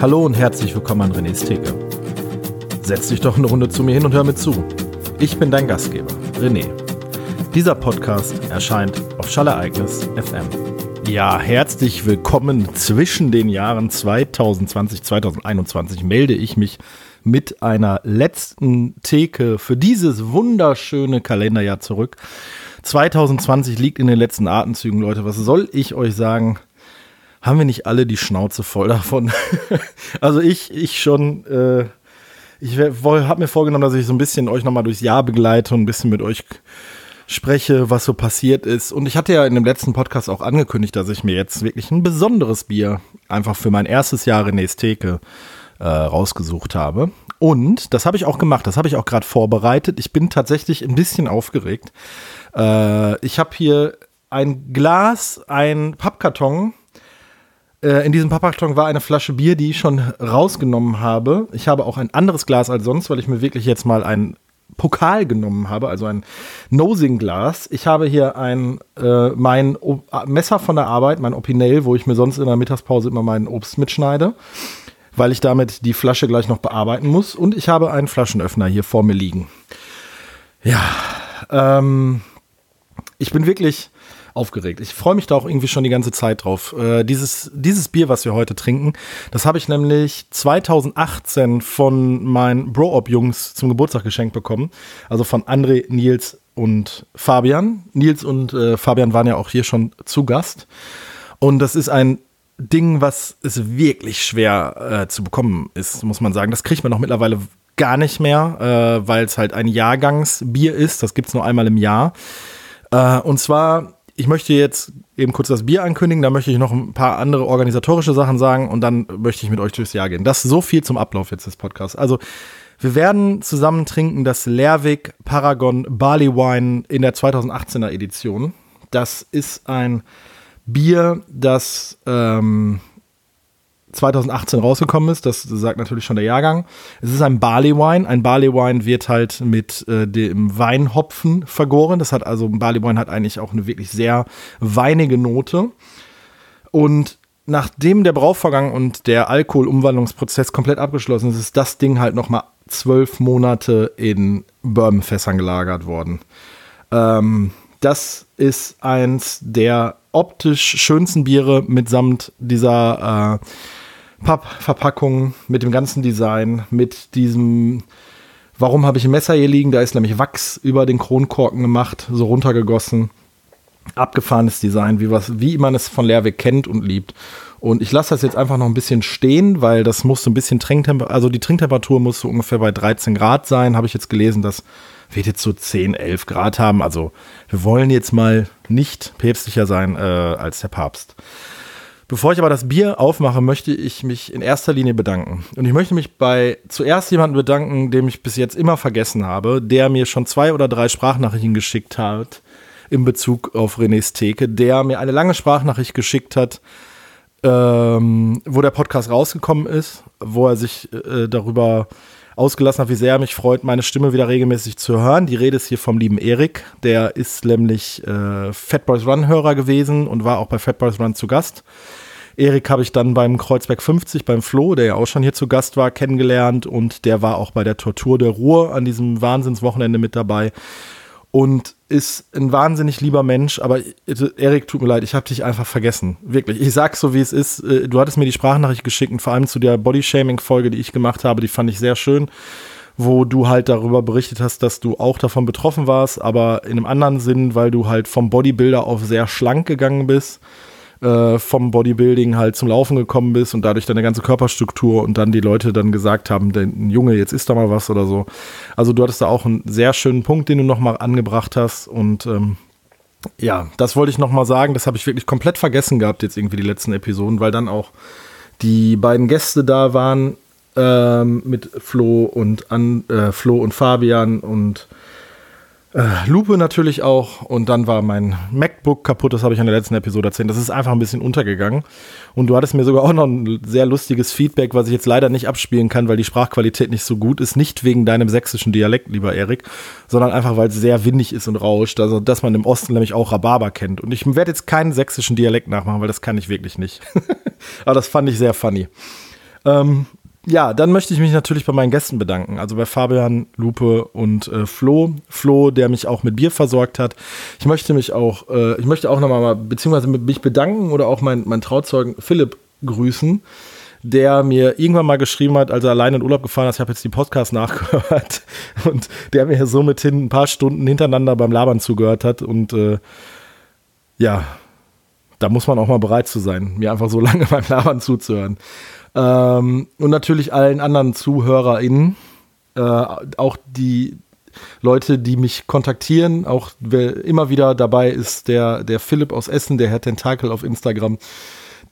Hallo und herzlich willkommen an René's Theke. Setz dich doch eine Runde zu mir hin und hör mir zu. Ich bin dein Gastgeber, René. Dieser Podcast erscheint auf Schallereignis FM. Ja, herzlich willkommen zwischen den Jahren 2020 2021 melde ich mich mit einer letzten Theke für dieses wunderschöne Kalenderjahr zurück. 2020 liegt in den letzten Atemzügen, Leute. Was soll ich euch sagen? Haben wir nicht alle die Schnauze voll davon? also ich, ich schon. Äh, ich habe mir vorgenommen, dass ich so ein bisschen euch nochmal durchs Jahr begleite und ein bisschen mit euch spreche, was so passiert ist. Und ich hatte ja in dem letzten Podcast auch angekündigt, dass ich mir jetzt wirklich ein besonderes Bier einfach für mein erstes Jahr in Theke äh, rausgesucht habe. Und das habe ich auch gemacht, das habe ich auch gerade vorbereitet. Ich bin tatsächlich ein bisschen aufgeregt. Äh, ich habe hier ein Glas, ein Pappkarton. Äh, in diesem Pappkarton war eine Flasche Bier, die ich schon rausgenommen habe. Ich habe auch ein anderes Glas als sonst, weil ich mir wirklich jetzt mal ein Pokal genommen habe, also ein Nosing-Glas. Ich habe hier ein äh, mein o Messer von der Arbeit, mein Opinel, wo ich mir sonst in der Mittagspause immer meinen Obst mitschneide weil ich damit die Flasche gleich noch bearbeiten muss. Und ich habe einen Flaschenöffner hier vor mir liegen. Ja, ähm, ich bin wirklich aufgeregt. Ich freue mich da auch irgendwie schon die ganze Zeit drauf. Äh, dieses, dieses Bier, was wir heute trinken, das habe ich nämlich 2018 von meinen Bro-Op-Jungs zum Geburtstag geschenkt bekommen. Also von André, Nils und Fabian. Nils und äh, Fabian waren ja auch hier schon zu Gast. Und das ist ein Ding, was es wirklich schwer äh, zu bekommen ist, muss man sagen. Das kriegt man auch mittlerweile gar nicht mehr, äh, weil es halt ein Jahrgangsbier ist. Das gibt es nur einmal im Jahr. Äh, und zwar, ich möchte jetzt eben kurz das Bier ankündigen, da möchte ich noch ein paar andere organisatorische Sachen sagen und dann möchte ich mit euch durchs Jahr gehen. Das ist so viel zum Ablauf jetzt des Podcasts. Also, wir werden zusammen trinken das Lerwick Paragon Barley Wine in der 2018er Edition. Das ist ein Bier, das ähm, 2018 rausgekommen ist. Das sagt natürlich schon der Jahrgang. Es ist ein Barley Wine. Ein Barley Wine wird halt mit äh, dem Weinhopfen vergoren. Das hat also, ein Barley Wine hat eigentlich auch eine wirklich sehr weinige Note. Und nachdem der Brauvorgang und der Alkoholumwandlungsprozess komplett abgeschlossen ist, ist das Ding halt nochmal zwölf Monate in Bourbonfässern gelagert worden. Ähm, das ist eins der optisch schönsten Biere mitsamt dieser äh, Pappverpackung, mit dem ganzen Design, mit diesem. Warum habe ich ein Messer hier liegen? Da ist nämlich Wachs über den Kronkorken gemacht, so runtergegossen. Abgefahrenes Design, wie, was, wie man es von Lerwick kennt und liebt. Und ich lasse das jetzt einfach noch ein bisschen stehen, weil das muss so ein bisschen Trinktemperatur, also die Trinktemperatur muss so ungefähr bei 13 Grad sein, habe ich jetzt gelesen, das wird jetzt so 10, 11 Grad haben. Also wir wollen jetzt mal nicht päpstlicher sein äh, als der Papst. Bevor ich aber das Bier aufmache, möchte ich mich in erster Linie bedanken. Und ich möchte mich bei zuerst jemanden bedanken, dem ich bis jetzt immer vergessen habe, der mir schon zwei oder drei Sprachnachrichten geschickt hat in Bezug auf René's Theke, der mir eine lange Sprachnachricht geschickt hat, ähm, wo der Podcast rausgekommen ist, wo er sich äh, darüber ausgelassen hat, wie sehr mich freut, meine Stimme wieder regelmäßig zu hören. Die Rede ist hier vom lieben Erik. Der ist nämlich äh, Fat Boys Run Hörer gewesen und war auch bei Fat Boys Run zu Gast. Erik habe ich dann beim Kreuzberg 50 beim Flo, der ja auch schon hier zu Gast war, kennengelernt und der war auch bei der Tortur der Ruhr an diesem Wahnsinnswochenende mit dabei und ist ein wahnsinnig lieber Mensch, aber Erik, tut mir leid, ich habe dich einfach vergessen. Wirklich. Ich sag's so, wie es ist. Äh, du hattest mir die Sprachnachricht geschickt und vor allem zu der Bodyshaming-Folge, die ich gemacht habe, die fand ich sehr schön, wo du halt darüber berichtet hast, dass du auch davon betroffen warst, aber in einem anderen Sinn, weil du halt vom Bodybuilder auf sehr schlank gegangen bist äh, vom Bodybuilding halt zum Laufen gekommen bist und dadurch deine ganze Körperstruktur und dann die Leute dann gesagt haben, ein Junge, jetzt isst da mal was oder so. Also du hattest da auch einen sehr schönen Punkt, den du nochmal angebracht hast und ähm, ja, das wollte ich nochmal sagen. Das habe ich wirklich komplett vergessen gehabt, jetzt irgendwie die letzten Episoden, weil dann auch die beiden Gäste da waren ähm, mit Flo und an äh, Flo und Fabian und äh, Lupe natürlich auch und dann war mein MacBook kaputt, das habe ich in der letzten Episode erzählt. Das ist einfach ein bisschen untergegangen. Und du hattest mir sogar auch noch ein sehr lustiges Feedback, was ich jetzt leider nicht abspielen kann, weil die Sprachqualität nicht so gut ist. Nicht wegen deinem sächsischen Dialekt, lieber Erik, sondern einfach, weil es sehr windig ist und rauscht. Also, dass man im Osten nämlich auch Rhabarber kennt. Und ich werde jetzt keinen sächsischen Dialekt nachmachen, weil das kann ich wirklich nicht. Aber das fand ich sehr funny. Ähm, ja, dann möchte ich mich natürlich bei meinen Gästen bedanken. Also bei Fabian, Lupe und äh, Flo. Flo, der mich auch mit Bier versorgt hat. Ich möchte mich auch, äh, ich möchte auch nochmal, beziehungsweise mich bedanken oder auch meinen mein Trauzeugen Philipp grüßen, der mir irgendwann mal geschrieben hat, als er allein in Urlaub gefahren ist, ich habe jetzt die Podcast nachgehört und der mir somit hin ein paar Stunden hintereinander beim Labern zugehört hat und äh, ja, da muss man auch mal bereit zu sein, mir einfach so lange beim Labern zuzuhören. Ähm, und natürlich allen anderen ZuhörerInnen, äh, auch die Leute, die mich kontaktieren, auch wer immer wieder dabei ist, der, der Philipp aus Essen, der Herr Tentakel auf Instagram,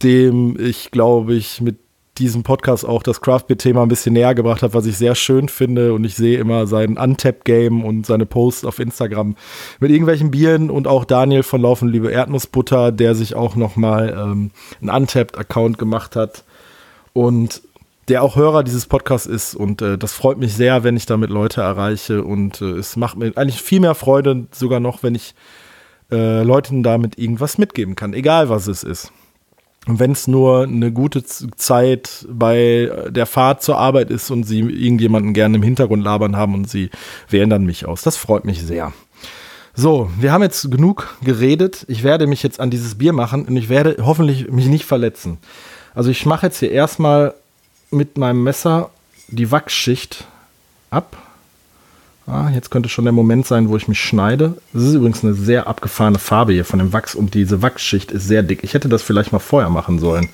dem ich, glaube ich, mit diesem Podcast auch das Craft-Beer-Thema ein bisschen näher gebracht habe, was ich sehr schön finde. Und ich sehe immer sein Untap-Game und seine Posts auf Instagram mit irgendwelchen Bieren und auch Daniel von Laufen Liebe Erdnussbutter, der sich auch nochmal ähm, einen Untapped-Account gemacht hat und der auch Hörer dieses Podcasts ist. Und äh, das freut mich sehr, wenn ich damit Leute erreiche. Und äh, es macht mir eigentlich viel mehr Freude, sogar noch, wenn ich äh, Leuten damit irgendwas mitgeben kann, egal was es ist. Wenn es nur eine gute Zeit bei der Fahrt zur Arbeit ist und sie irgendjemanden gerne im Hintergrund labern haben und sie wählen dann mich aus. Das freut mich sehr. So, wir haben jetzt genug geredet. Ich werde mich jetzt an dieses Bier machen und ich werde hoffentlich mich nicht verletzen. Also ich mache jetzt hier erstmal mit meinem Messer die Wachsschicht ab. Ah, jetzt könnte schon der Moment sein, wo ich mich schneide. Das ist übrigens eine sehr abgefahrene Farbe hier von dem Wachs und diese Wachsschicht ist sehr dick. Ich hätte das vielleicht mal vorher machen sollen.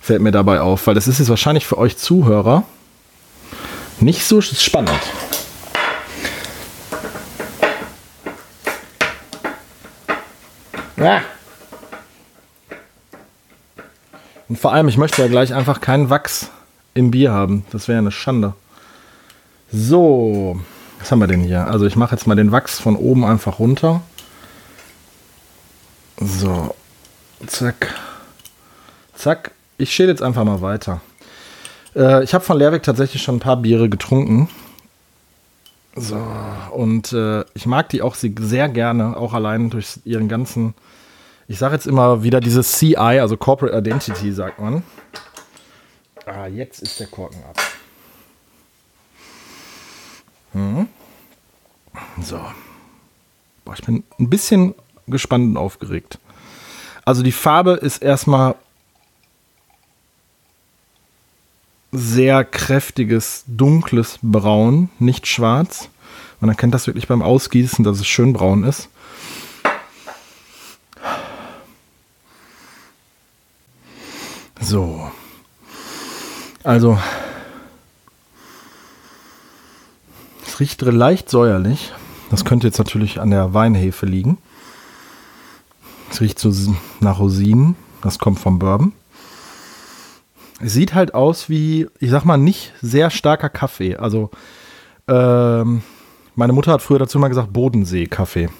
Fällt mir dabei auf, weil das ist jetzt wahrscheinlich für euch Zuhörer nicht so spannend. Ah. Und vor allem, ich möchte ja gleich einfach keinen Wachs im Bier haben. Das wäre eine Schande. So, was haben wir denn hier? Also ich mache jetzt mal den Wachs von oben einfach runter. So, zack, zack. Ich schäle jetzt einfach mal weiter. Äh, ich habe von Lehrweg tatsächlich schon ein paar Biere getrunken. So, und äh, ich mag die auch sehr gerne, auch allein durch ihren ganzen ich sage jetzt immer wieder dieses CI, also Corporate Identity, sagt man. Ah, jetzt ist der Korken ab. Hm. So. Boah, ich bin ein bisschen gespannt und aufgeregt. Also die Farbe ist erstmal sehr kräftiges, dunkles Braun, nicht schwarz. Man erkennt das wirklich beim Ausgießen, dass es schön braun ist. So. Also. Riecht leicht säuerlich. Das könnte jetzt natürlich an der Weinhefe liegen. Es riecht so nach Rosinen. Das kommt vom Bourbon. Es sieht halt aus wie, ich sag mal, nicht sehr starker Kaffee. Also, ähm, meine Mutter hat früher dazu mal gesagt Bodensee-Kaffee.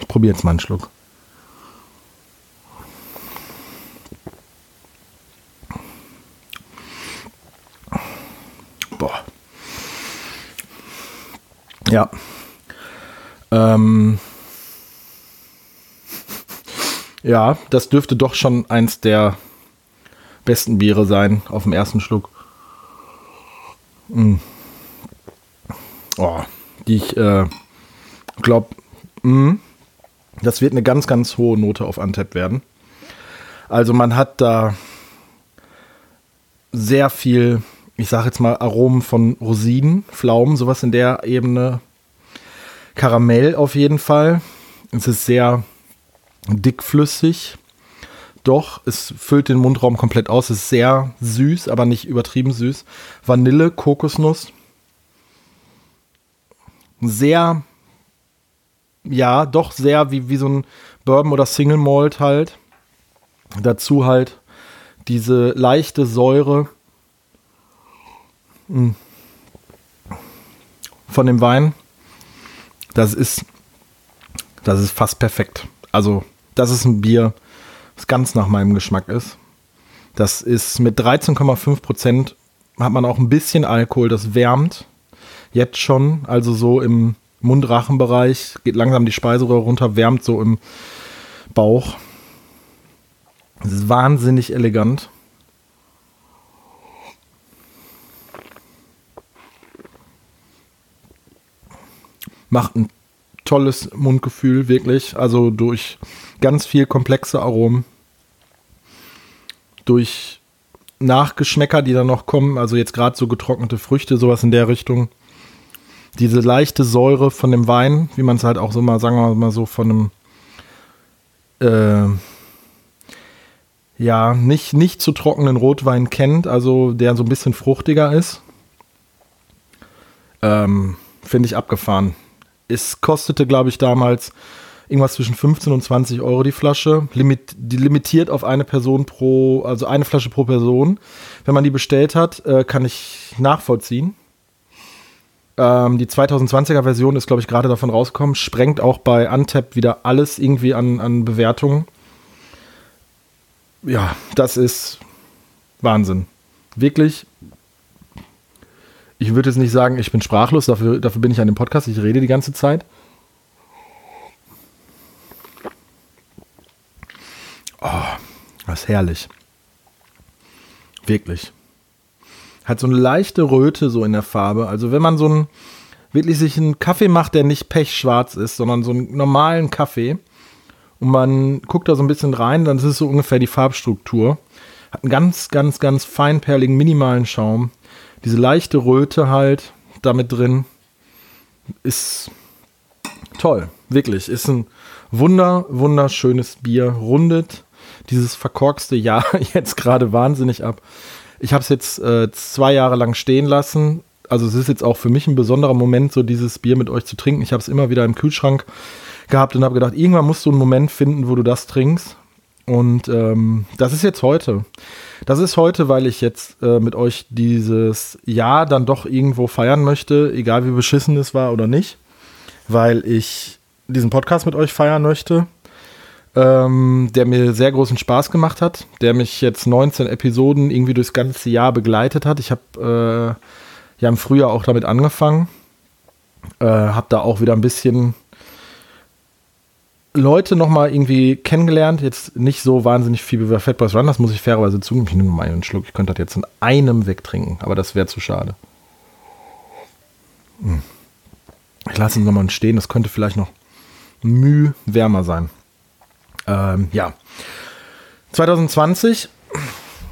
Ich probiere jetzt mal einen Schluck. Ja. Ähm, ja, das dürfte doch schon eins der besten Biere sein auf dem ersten Schluck. Mm. Oh, die ich äh, glaube, mm, das wird eine ganz, ganz hohe Note auf Antep werden. Also man hat da sehr viel ich sage jetzt mal, Aromen von Rosinen, Pflaumen, sowas in der Ebene. Karamell auf jeden Fall. Es ist sehr dickflüssig. Doch, es füllt den Mundraum komplett aus. Es ist sehr süß, aber nicht übertrieben süß. Vanille, Kokosnuss. Sehr, ja, doch sehr wie, wie so ein Bourbon oder Single Malt halt. Dazu halt diese leichte Säure. Von dem Wein, das ist, das ist fast perfekt. Also, das ist ein Bier, das ganz nach meinem Geschmack ist. Das ist mit 13,5 Prozent hat man auch ein bisschen Alkohol, das wärmt jetzt schon, also so im Mundrachenbereich, geht langsam die Speiseröhre runter, wärmt so im Bauch. Es ist wahnsinnig elegant. Macht ein tolles Mundgefühl, wirklich. Also durch ganz viel komplexe Aromen, durch Nachgeschmäcker, die dann noch kommen, also jetzt gerade so getrocknete Früchte, sowas in der Richtung. Diese leichte Säure von dem Wein, wie man es halt auch so mal, sagen wir mal so, von einem äh, ja, nicht, nicht zu trockenen Rotwein kennt, also der so ein bisschen fruchtiger ist. Ähm, Finde ich abgefahren. Es kostete, glaube ich, damals irgendwas zwischen 15 und 20 Euro die Flasche. Limit, die limitiert auf eine Person pro, also eine Flasche pro Person. Wenn man die bestellt hat, äh, kann ich nachvollziehen. Ähm, die 2020er Version ist, glaube ich, gerade davon rausgekommen. Sprengt auch bei Untap wieder alles irgendwie an, an Bewertungen. Ja, das ist Wahnsinn. Wirklich. Ich würde jetzt nicht sagen, ich bin sprachlos, dafür, dafür bin ich an dem Podcast, ich rede die ganze Zeit. Oh, das ist herrlich. Wirklich. Hat so eine leichte Röte so in der Farbe. Also wenn man so einen, wirklich sich einen Kaffee macht, der nicht pechschwarz ist, sondern so einen normalen Kaffee und man guckt da so ein bisschen rein, dann ist es so ungefähr die Farbstruktur. Hat einen ganz, ganz, ganz feinperligen, minimalen Schaum. Diese leichte Röte halt damit drin. Ist toll, wirklich. Ist ein wunder, wunderschönes Bier. Rundet dieses verkorkste Jahr jetzt gerade wahnsinnig ab. Ich habe es jetzt äh, zwei Jahre lang stehen lassen. Also es ist jetzt auch für mich ein besonderer Moment, so dieses Bier mit euch zu trinken. Ich habe es immer wieder im Kühlschrank gehabt und habe gedacht, irgendwann musst du einen Moment finden, wo du das trinkst. Und ähm, das ist jetzt heute. Das ist heute, weil ich jetzt äh, mit euch dieses Jahr dann doch irgendwo feiern möchte, egal wie beschissen es war oder nicht, weil ich diesen Podcast mit euch feiern möchte ähm, der mir sehr großen Spaß gemacht hat, der mich jetzt 19 Episoden irgendwie durchs ganze Jahr begleitet hat. Ich habe äh, ja im Frühjahr auch damit angefangen, äh, habe da auch wieder ein bisschen Leute nochmal irgendwie kennengelernt. Jetzt nicht so wahnsinnig viel wie bei Fat Boys Run, das muss ich fairerweise zugeben. Ich nehme mal einen Schluck, ich könnte das jetzt in einem wegtrinken, aber das wäre zu schade. Hm. Ich lasse ihn nochmal stehen, das könnte vielleicht noch müh wärmer sein. Ähm, ja. 2020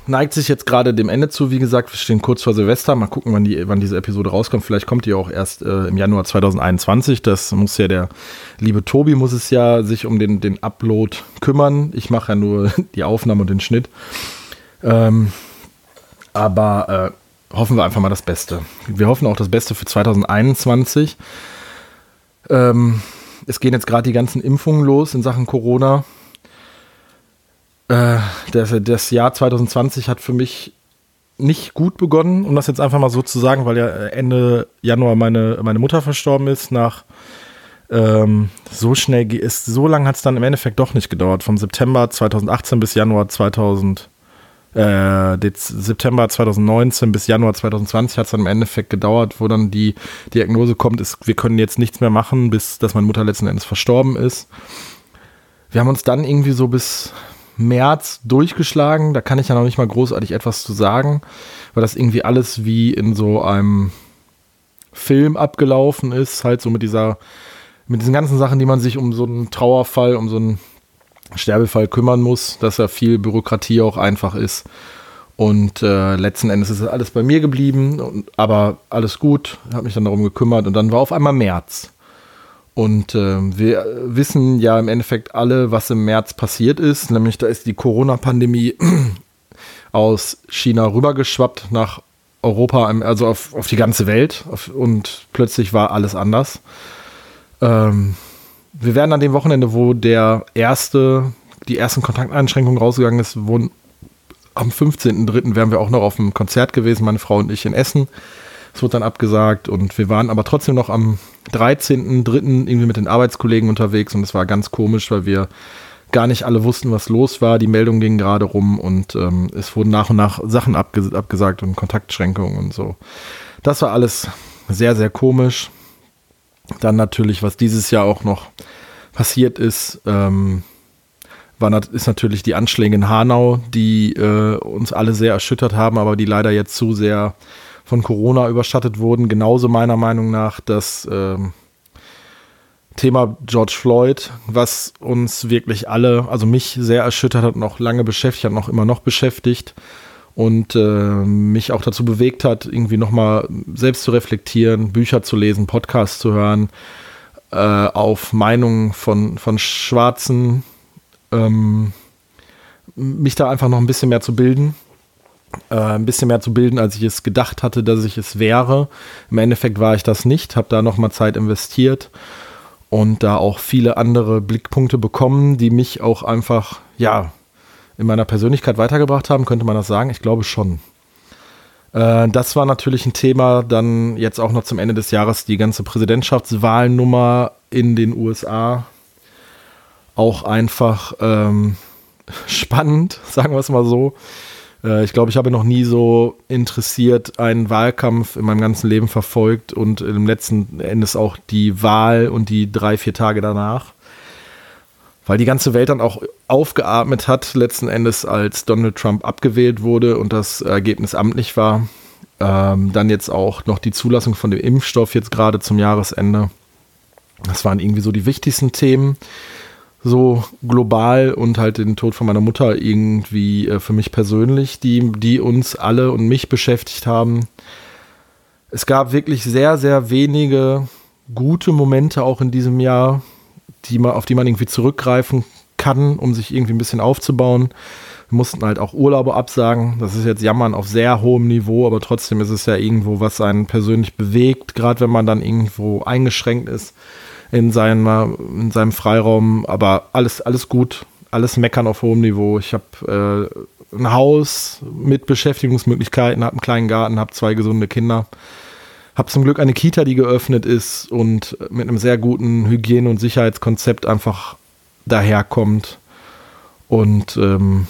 neigt sich jetzt gerade dem Ende zu. Wie gesagt, wir stehen kurz vor Silvester. Mal gucken, wann, die, wann diese Episode rauskommt. Vielleicht kommt die auch erst äh, im Januar 2021. Das muss ja der liebe Tobi muss es ja sich um den, den Upload kümmern. Ich mache ja nur die Aufnahme und den Schnitt. Ähm, aber äh, hoffen wir einfach mal das Beste. Wir hoffen auch das Beste für 2021. Ähm, es gehen jetzt gerade die ganzen Impfungen los in Sachen Corona. Äh, das, das Jahr 2020 hat für mich nicht gut begonnen, um das jetzt einfach mal so zu sagen, weil ja Ende Januar meine, meine Mutter verstorben ist. Nach ähm, so schnell ist, so lange hat es dann im Endeffekt doch nicht gedauert. Vom September 2018 bis Januar 2000, äh, September 2019 bis Januar 2020 hat es dann im Endeffekt gedauert, wo dann die Diagnose kommt, ist, wir können jetzt nichts mehr machen, bis dass meine Mutter letzten Endes verstorben ist. Wir haben uns dann irgendwie so bis März durchgeschlagen. Da kann ich ja noch nicht mal großartig etwas zu sagen, weil das irgendwie alles wie in so einem Film abgelaufen ist, halt so mit dieser, mit diesen ganzen Sachen, die man sich um so einen Trauerfall, um so einen Sterbefall kümmern muss, dass ja viel Bürokratie auch einfach ist. Und äh, letzten Endes ist alles bei mir geblieben, aber alles gut, habe mich dann darum gekümmert und dann war auf einmal März. Und äh, wir wissen ja im Endeffekt alle, was im März passiert ist. Nämlich da ist die Corona-Pandemie aus China rübergeschwappt nach Europa, also auf, auf die ganze Welt. und plötzlich war alles anders. Ähm, wir werden an dem Wochenende, wo der erste, die ersten Kontakteinschränkungen rausgegangen ist, wo am 15.03. wären wir auch noch auf einem Konzert gewesen, meine Frau und ich in Essen. Es wurde dann abgesagt und wir waren aber trotzdem noch am 13.3. irgendwie mit den Arbeitskollegen unterwegs und es war ganz komisch, weil wir gar nicht alle wussten, was los war. Die Meldungen gingen gerade rum und ähm, es wurden nach und nach Sachen abges abgesagt und Kontaktschränkungen und so. Das war alles sehr, sehr komisch. Dann natürlich, was dieses Jahr auch noch passiert ist, ähm, war, ist natürlich die Anschläge in Hanau, die äh, uns alle sehr erschüttert haben, aber die leider jetzt zu sehr von Corona überschattet wurden. Genauso meiner Meinung nach, dass ähm, Thema George Floyd, was uns wirklich alle, also mich sehr erschüttert hat und auch lange beschäftigt hat, noch immer noch beschäftigt und äh, mich auch dazu bewegt hat, irgendwie nochmal selbst zu reflektieren, Bücher zu lesen, Podcasts zu hören, äh, auf Meinungen von, von Schwarzen, ähm, mich da einfach noch ein bisschen mehr zu bilden. Äh, ein bisschen mehr zu bilden, als ich es gedacht hatte, dass ich es wäre. Im Endeffekt war ich das nicht, habe da nochmal Zeit investiert und da auch viele andere Blickpunkte bekommen, die mich auch einfach, ja, in meiner Persönlichkeit weitergebracht haben, könnte man das sagen? Ich glaube schon. Äh, das war natürlich ein Thema, dann jetzt auch noch zum Ende des Jahres die ganze Präsidentschaftswahlnummer in den USA. Auch einfach ähm, spannend, sagen wir es mal so. Äh, ich glaube, ich habe noch nie so interessiert einen Wahlkampf in meinem ganzen Leben verfolgt und im letzten Endes auch die Wahl und die drei, vier Tage danach. Weil die ganze Welt dann auch aufgeatmet hat, letzten Endes, als Donald Trump abgewählt wurde und das Ergebnis amtlich war. Ähm, dann jetzt auch noch die Zulassung von dem Impfstoff jetzt gerade zum Jahresende. Das waren irgendwie so die wichtigsten Themen so global und halt den Tod von meiner Mutter irgendwie äh, für mich persönlich, die, die uns alle und mich beschäftigt haben. Es gab wirklich sehr, sehr wenige gute Momente auch in diesem Jahr, die man, auf die man irgendwie zurückgreifen kann, um sich irgendwie ein bisschen aufzubauen. Wir mussten halt auch Urlaube absagen. Das ist jetzt Jammern auf sehr hohem Niveau, aber trotzdem ist es ja irgendwo, was einen persönlich bewegt, gerade wenn man dann irgendwo eingeschränkt ist in, seiner, in seinem Freiraum, aber alles, alles gut, alles meckern auf hohem Niveau. Ich habe äh, ein Haus mit Beschäftigungsmöglichkeiten, habe einen kleinen Garten, habe zwei gesunde Kinder. Habe zum Glück eine Kita, die geöffnet ist und mit einem sehr guten Hygiene- und Sicherheitskonzept einfach daherkommt. Und ähm,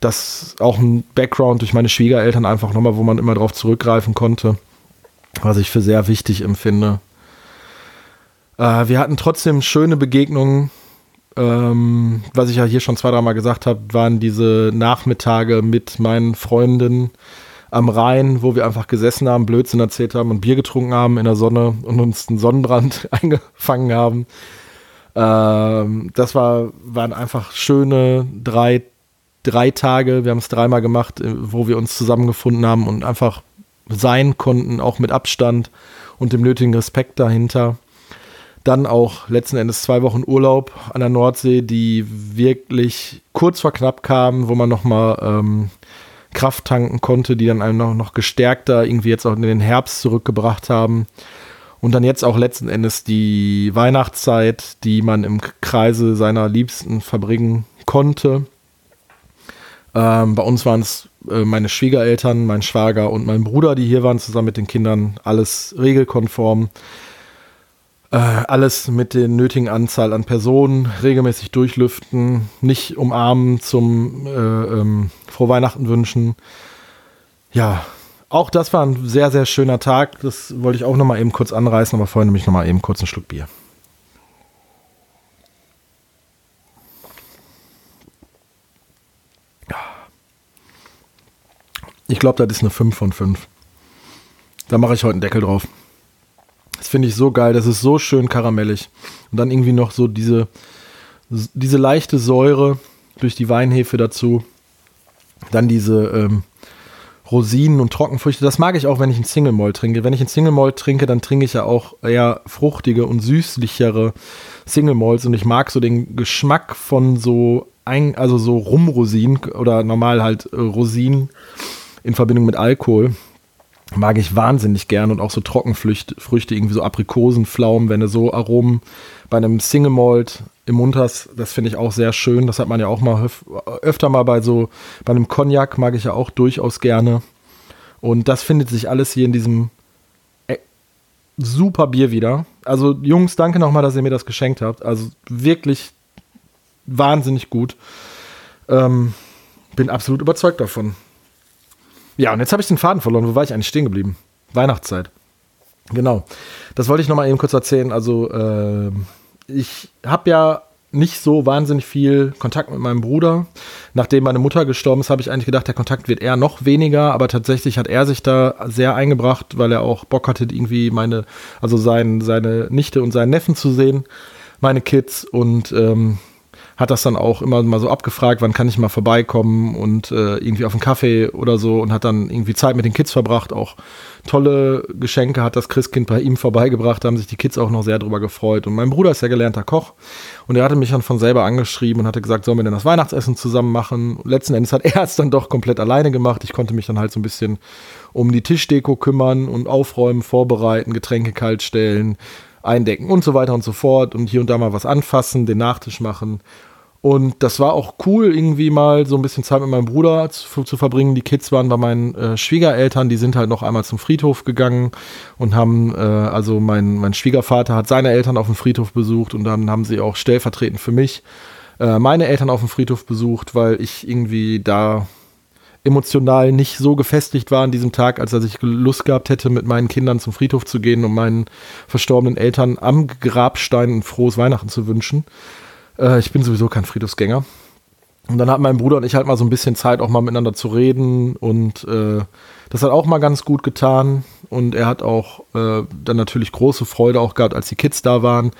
das auch ein Background durch meine Schwiegereltern einfach nochmal, wo man immer drauf zurückgreifen konnte, was ich für sehr wichtig empfinde. Äh, wir hatten trotzdem schöne Begegnungen. Ähm, was ich ja hier schon zwei, dreimal gesagt habe, waren diese Nachmittage mit meinen Freunden am Rhein, wo wir einfach gesessen haben, Blödsinn erzählt haben und Bier getrunken haben in der Sonne und uns einen Sonnenbrand eingefangen haben. Ähm, das war, waren einfach schöne drei, drei Tage. Wir haben es dreimal gemacht, äh, wo wir uns zusammengefunden haben und einfach sein konnten, auch mit Abstand und dem nötigen Respekt dahinter. Dann auch letzten Endes zwei Wochen Urlaub an der Nordsee, die wirklich kurz vor knapp kamen, wo man nochmal ähm, Kraft tanken konnte, die dann einem noch, noch gestärkter irgendwie jetzt auch in den Herbst zurückgebracht haben. Und dann jetzt auch letzten Endes die Weihnachtszeit, die man im Kreise seiner Liebsten verbringen konnte. Ähm, bei uns waren es äh, meine Schwiegereltern, mein Schwager und mein Bruder, die hier waren, zusammen mit den Kindern. Alles regelkonform. Äh, alles mit der nötigen Anzahl an Personen, regelmäßig durchlüften, nicht umarmen zum äh, ähm, Frohe Weihnachten wünschen. Ja, auch das war ein sehr, sehr schöner Tag. Das wollte ich auch nochmal eben kurz anreißen, aber vorhin nämlich nochmal eben kurz einen Schluck Bier. Ich glaube, das ist eine 5 von 5. Da mache ich heute einen Deckel drauf. Das finde ich so geil. Das ist so schön karamellig. Und dann irgendwie noch so diese, diese leichte Säure durch die Weinhefe dazu. Dann diese ähm, Rosinen und Trockenfrüchte. Das mag ich auch, wenn ich einen Single Malt trinke. Wenn ich einen Single Malt trinke, dann trinke ich ja auch eher fruchtige und süßlichere Single Malts. Und ich mag so den Geschmack von so, ein, also so Rumrosinen oder normal halt äh, Rosinen in Verbindung mit Alkohol mag ich wahnsinnig gern und auch so Trockenfrüchte, Früchte, irgendwie so Aprikosen, Pflaumen, wenn du so Aromen bei einem Single Malt im Mund hast, das finde ich auch sehr schön. Das hat man ja auch mal öfter mal bei so, bei einem Cognac mag ich ja auch durchaus gerne. Und das findet sich alles hier in diesem äh, super Bier wieder. Also Jungs, danke nochmal, dass ihr mir das geschenkt habt. Also wirklich wahnsinnig gut. Ähm, bin absolut überzeugt davon. Ja, und jetzt habe ich den Faden verloren. Wo war ich eigentlich stehen geblieben? Weihnachtszeit. Genau. Das wollte ich noch mal eben kurz erzählen. Also, äh, ich habe ja nicht so wahnsinnig viel Kontakt mit meinem Bruder. Nachdem meine Mutter gestorben ist, habe ich eigentlich gedacht, der Kontakt wird eher noch weniger, aber tatsächlich hat er sich da sehr eingebracht, weil er auch Bock hatte, irgendwie meine, also sein, seine Nichte und seinen Neffen zu sehen, meine Kids und ähm, hat das dann auch immer mal so abgefragt, wann kann ich mal vorbeikommen und äh, irgendwie auf einen Kaffee oder so und hat dann irgendwie Zeit mit den Kids verbracht, auch tolle Geschenke hat das Christkind bei ihm vorbeigebracht, da haben sich die Kids auch noch sehr drüber gefreut. Und mein Bruder ist ja gelernter Koch und er hatte mich dann von selber angeschrieben und hatte gesagt, sollen wir denn das Weihnachtsessen zusammen machen? Letzten Endes hat er es dann doch komplett alleine gemacht, ich konnte mich dann halt so ein bisschen um die Tischdeko kümmern und aufräumen, vorbereiten, Getränke kalt stellen, eindecken und so weiter und so fort und hier und da mal was anfassen, den Nachtisch machen und das war auch cool, irgendwie mal so ein bisschen Zeit mit meinem Bruder zu, zu verbringen. Die Kids waren bei meinen äh, Schwiegereltern, die sind halt noch einmal zum Friedhof gegangen und haben, äh, also mein, mein Schwiegervater hat seine Eltern auf dem Friedhof besucht und dann haben sie auch stellvertretend für mich äh, meine Eltern auf dem Friedhof besucht, weil ich irgendwie da emotional nicht so gefestigt war an diesem Tag, als dass ich Lust gehabt hätte, mit meinen Kindern zum Friedhof zu gehen, um meinen verstorbenen Eltern am Grabstein ein frohes Weihnachten zu wünschen. Äh, ich bin sowieso kein Friedhofsgänger. Und dann hatten mein Bruder und ich halt mal so ein bisschen Zeit, auch mal miteinander zu reden. Und äh, das hat auch mal ganz gut getan. Und er hat auch äh, dann natürlich große Freude auch gehabt, als die Kids da waren.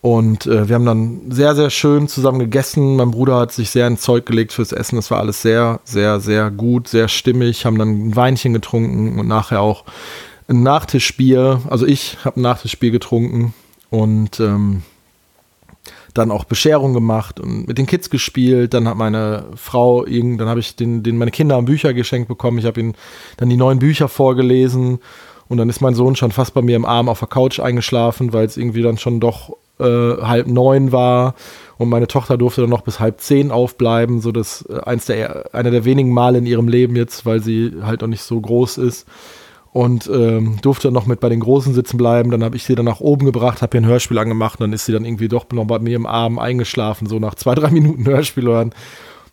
Und äh, wir haben dann sehr, sehr schön zusammen gegessen. Mein Bruder hat sich sehr ins Zeug gelegt fürs Essen. Das war alles sehr, sehr, sehr gut, sehr stimmig. Haben dann ein Weinchen getrunken und nachher auch ein Nachtischbier. Also ich habe ein Nachtischbier getrunken. Und ähm, dann auch Bescherung gemacht und mit den Kids gespielt. Dann hat meine Frau, dann habe ich den, den meine Kinder Bücher geschenkt bekommen. Ich habe ihnen dann die neuen Bücher vorgelesen und dann ist mein Sohn schon fast bei mir im Arm auf der Couch eingeschlafen, weil es irgendwie dann schon doch äh, halb neun war und meine Tochter durfte dann noch bis halb zehn aufbleiben, so dass äh, eins der einer der wenigen Male in ihrem Leben jetzt, weil sie halt noch nicht so groß ist und ähm, durfte noch mit bei den Großen sitzen bleiben. Dann habe ich sie dann nach oben gebracht, habe ihr ein Hörspiel angemacht dann ist sie dann irgendwie doch noch bei mir im Arm eingeschlafen, so nach zwei, drei Minuten Hörspiel hören.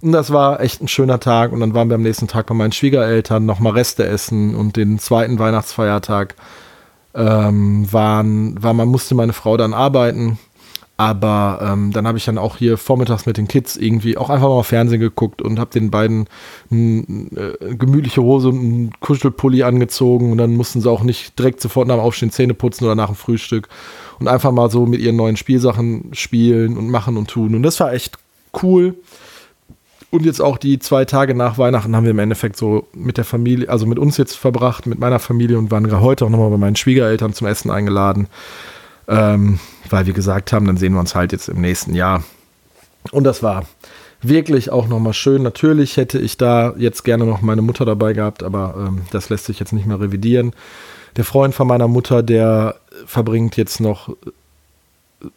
Und das war echt ein schöner Tag. Und dann waren wir am nächsten Tag bei meinen Schwiegereltern nochmal Reste essen und den zweiten Weihnachtsfeiertag ähm, waren, war, man musste meine Frau dann arbeiten aber ähm, dann habe ich dann auch hier vormittags mit den Kids irgendwie auch einfach mal Fernsehen geguckt und habe den beiden äh, gemütliche Hose und einen Kuschelpulli angezogen und dann mussten sie auch nicht direkt sofort nach dem Aufstehen Zähne putzen oder nach dem Frühstück und einfach mal so mit ihren neuen Spielsachen spielen und machen und tun. Und das war echt cool. Und jetzt auch die zwei Tage nach Weihnachten haben wir im Endeffekt so mit der Familie, also mit uns jetzt verbracht, mit meiner Familie und waren heute auch nochmal bei meinen Schwiegereltern zum Essen eingeladen. Ähm, weil wir gesagt haben, dann sehen wir uns halt jetzt im nächsten Jahr. Und das war wirklich auch nochmal schön. Natürlich hätte ich da jetzt gerne noch meine Mutter dabei gehabt, aber ähm, das lässt sich jetzt nicht mehr revidieren. Der Freund von meiner Mutter, der verbringt jetzt noch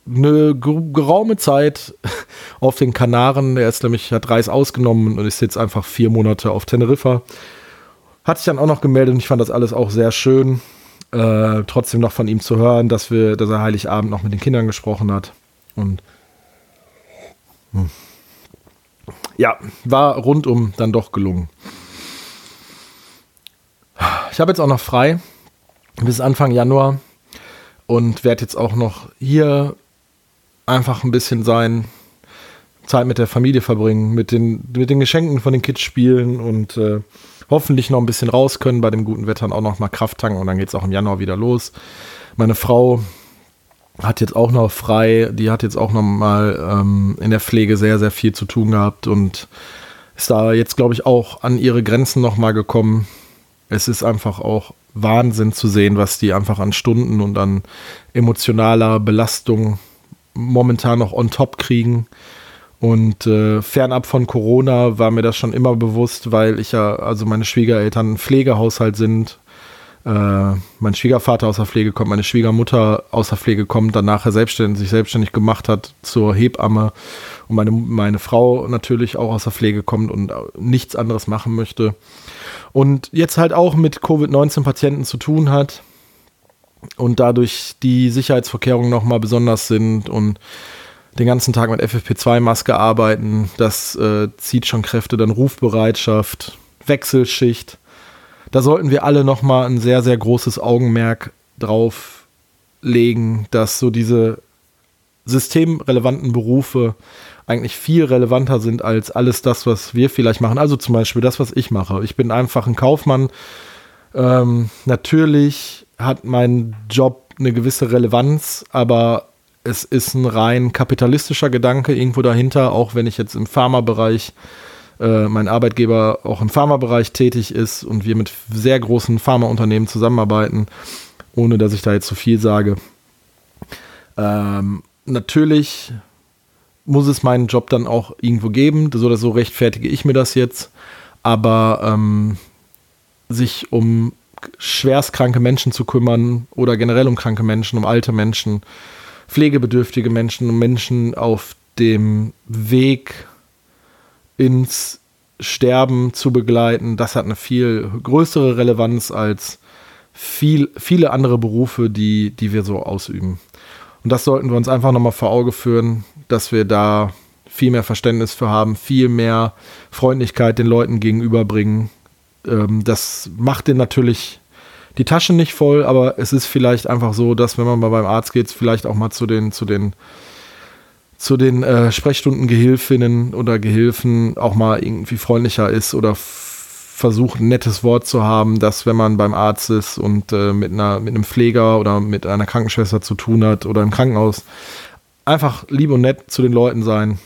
eine geraume Zeit auf den Kanaren. Er ist nämlich, hat Reis ausgenommen und ist jetzt einfach vier Monate auf Teneriffa. Hat sich dann auch noch gemeldet und ich fand das alles auch sehr schön äh, trotzdem noch von ihm zu hören, dass wir, dass er Heiligabend noch mit den Kindern gesprochen hat. Und hm. ja, war rundum dann doch gelungen. Ich habe jetzt auch noch frei bis Anfang Januar und werde jetzt auch noch hier einfach ein bisschen sein, Zeit mit der Familie verbringen, mit den, mit den Geschenken von den Kids spielen und äh, hoffentlich noch ein bisschen raus können, bei dem guten Wetter auch noch mal Kraft tanken und dann geht es auch im Januar wieder los. Meine Frau hat jetzt auch noch frei, die hat jetzt auch noch mal ähm, in der Pflege sehr, sehr viel zu tun gehabt und ist da jetzt, glaube ich, auch an ihre Grenzen noch mal gekommen. Es ist einfach auch Wahnsinn zu sehen, was die einfach an Stunden und an emotionaler Belastung momentan noch on top kriegen. Und äh, fernab von Corona war mir das schon immer bewusst, weil ich ja, also meine Schwiegereltern ein Pflegehaushalt sind. Äh, mein Schwiegervater aus der Pflege kommt, meine Schwiegermutter aus der Pflege kommt, dann nachher selbstständig, sich selbstständig gemacht hat zur Hebamme und meine, meine Frau natürlich auch aus der Pflege kommt und nichts anderes machen möchte. Und jetzt halt auch mit Covid-19-Patienten zu tun hat und dadurch die Sicherheitsvorkehrungen nochmal besonders sind und den ganzen Tag mit FFP2-Maske arbeiten, das äh, zieht schon Kräfte, dann Rufbereitschaft, Wechselschicht. Da sollten wir alle nochmal ein sehr, sehr großes Augenmerk drauf legen, dass so diese systemrelevanten Berufe eigentlich viel relevanter sind als alles das, was wir vielleicht machen. Also zum Beispiel das, was ich mache. Ich bin einfach ein Kaufmann. Ähm, natürlich hat mein Job eine gewisse Relevanz, aber es ist ein rein kapitalistischer Gedanke irgendwo dahinter, auch wenn ich jetzt im Pharmabereich äh, mein Arbeitgeber auch im Pharmabereich tätig ist und wir mit sehr großen Pharmaunternehmen zusammenarbeiten, ohne dass ich da jetzt zu viel sage. Ähm, natürlich muss es meinen Job dann auch irgendwo geben, so oder so rechtfertige ich mir das jetzt, aber ähm, sich um schwerstkranke Menschen zu kümmern oder generell um kranke Menschen, um alte Menschen, pflegebedürftige Menschen, um Menschen auf dem Weg ins Sterben zu begleiten, das hat eine viel größere Relevanz als viel, viele andere Berufe, die, die wir so ausüben. Und das sollten wir uns einfach nochmal vor Auge führen, dass wir da viel mehr Verständnis für haben, viel mehr Freundlichkeit den Leuten gegenüberbringen. Ähm, das macht den natürlich die Taschen nicht voll, aber es ist vielleicht einfach so, dass wenn man mal beim Arzt geht, vielleicht auch mal zu den, zu den, zu den äh, Sprechstundengehilfinnen oder Gehilfen auch mal irgendwie freundlicher ist oder versucht, ein nettes Wort zu haben, dass wenn man beim Arzt ist und äh, mit, einer, mit einem Pfleger oder mit einer Krankenschwester zu tun hat oder im Krankenhaus, einfach lieb und nett zu den Leuten sein,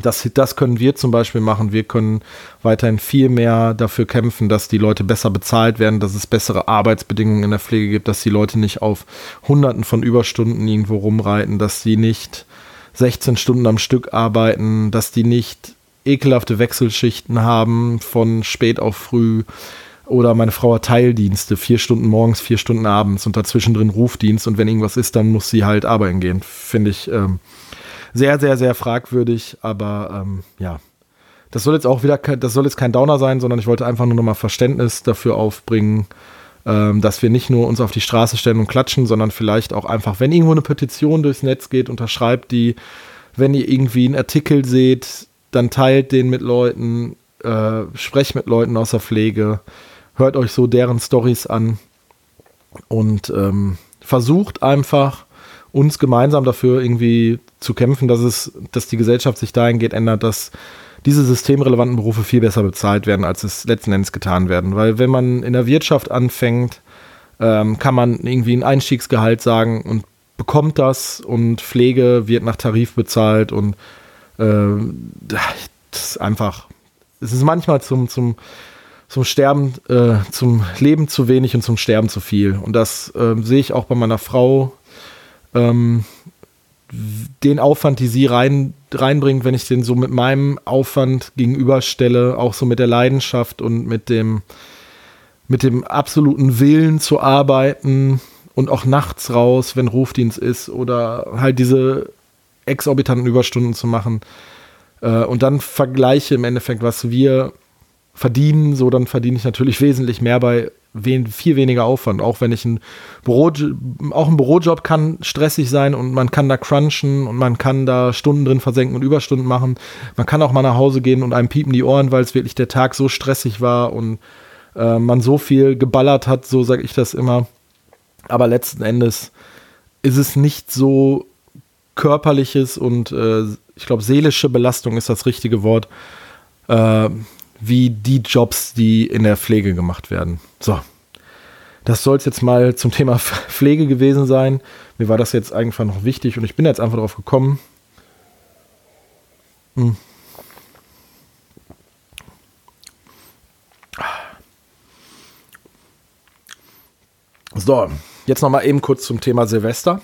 das, das können wir zum Beispiel machen. Wir können weiterhin viel mehr dafür kämpfen, dass die Leute besser bezahlt werden, dass es bessere Arbeitsbedingungen in der Pflege gibt, dass die Leute nicht auf Hunderten von Überstunden irgendwo rumreiten, dass sie nicht 16 Stunden am Stück arbeiten, dass die nicht ekelhafte Wechselschichten haben von spät auf früh. Oder meine Frau hat Teildienste, vier Stunden morgens, vier Stunden abends und dazwischen drin Rufdienst und wenn irgendwas ist, dann muss sie halt arbeiten gehen. Finde ich. Ähm, sehr, sehr, sehr fragwürdig, aber ähm, ja. Das soll jetzt auch wieder, das soll jetzt kein Downer sein, sondern ich wollte einfach nur nochmal Verständnis dafür aufbringen, ähm, dass wir nicht nur uns auf die Straße stellen und klatschen, sondern vielleicht auch einfach, wenn irgendwo eine Petition durchs Netz geht, unterschreibt die, wenn ihr irgendwie einen Artikel seht, dann teilt den mit Leuten, äh, sprecht mit Leuten aus der Pflege, hört euch so deren Stories an und ähm, versucht einfach uns gemeinsam dafür irgendwie zu kämpfen, dass es, dass die Gesellschaft sich dahingehend ändert, dass diese systemrelevanten Berufe viel besser bezahlt werden, als es letzten Endes getan werden. Weil wenn man in der Wirtschaft anfängt, ähm, kann man irgendwie ein Einstiegsgehalt sagen und bekommt das und Pflege wird nach Tarif bezahlt und äh, das ist einfach, es ist manchmal zum, zum, zum Sterben, äh, zum Leben zu wenig und zum Sterben zu viel. Und das äh, sehe ich auch bei meiner Frau ähm, den Aufwand, die sie rein, reinbringt, wenn ich den so mit meinem Aufwand gegenüberstelle, auch so mit der Leidenschaft und mit dem, mit dem absoluten Willen zu arbeiten und auch nachts raus, wenn Rufdienst ist oder halt diese exorbitanten Überstunden zu machen äh, und dann vergleiche im Endeffekt, was wir verdienen, so dann verdiene ich natürlich wesentlich mehr bei wen, viel weniger Aufwand. Auch wenn ich ein Büro, auch ein Bürojob kann stressig sein und man kann da crunchen und man kann da Stunden drin versenken und Überstunden machen. Man kann auch mal nach Hause gehen und einem piepen die Ohren, weil es wirklich der Tag so stressig war und äh, man so viel geballert hat, so sage ich das immer. Aber letzten Endes ist es nicht so körperliches und äh, ich glaube seelische Belastung ist das richtige Wort. Äh, wie die Jobs, die in der Pflege gemacht werden. So, das soll es jetzt mal zum Thema Pflege gewesen sein. Mir war das jetzt einfach noch wichtig und ich bin jetzt einfach darauf gekommen. Hm. So, jetzt noch mal eben kurz zum Thema Silvester.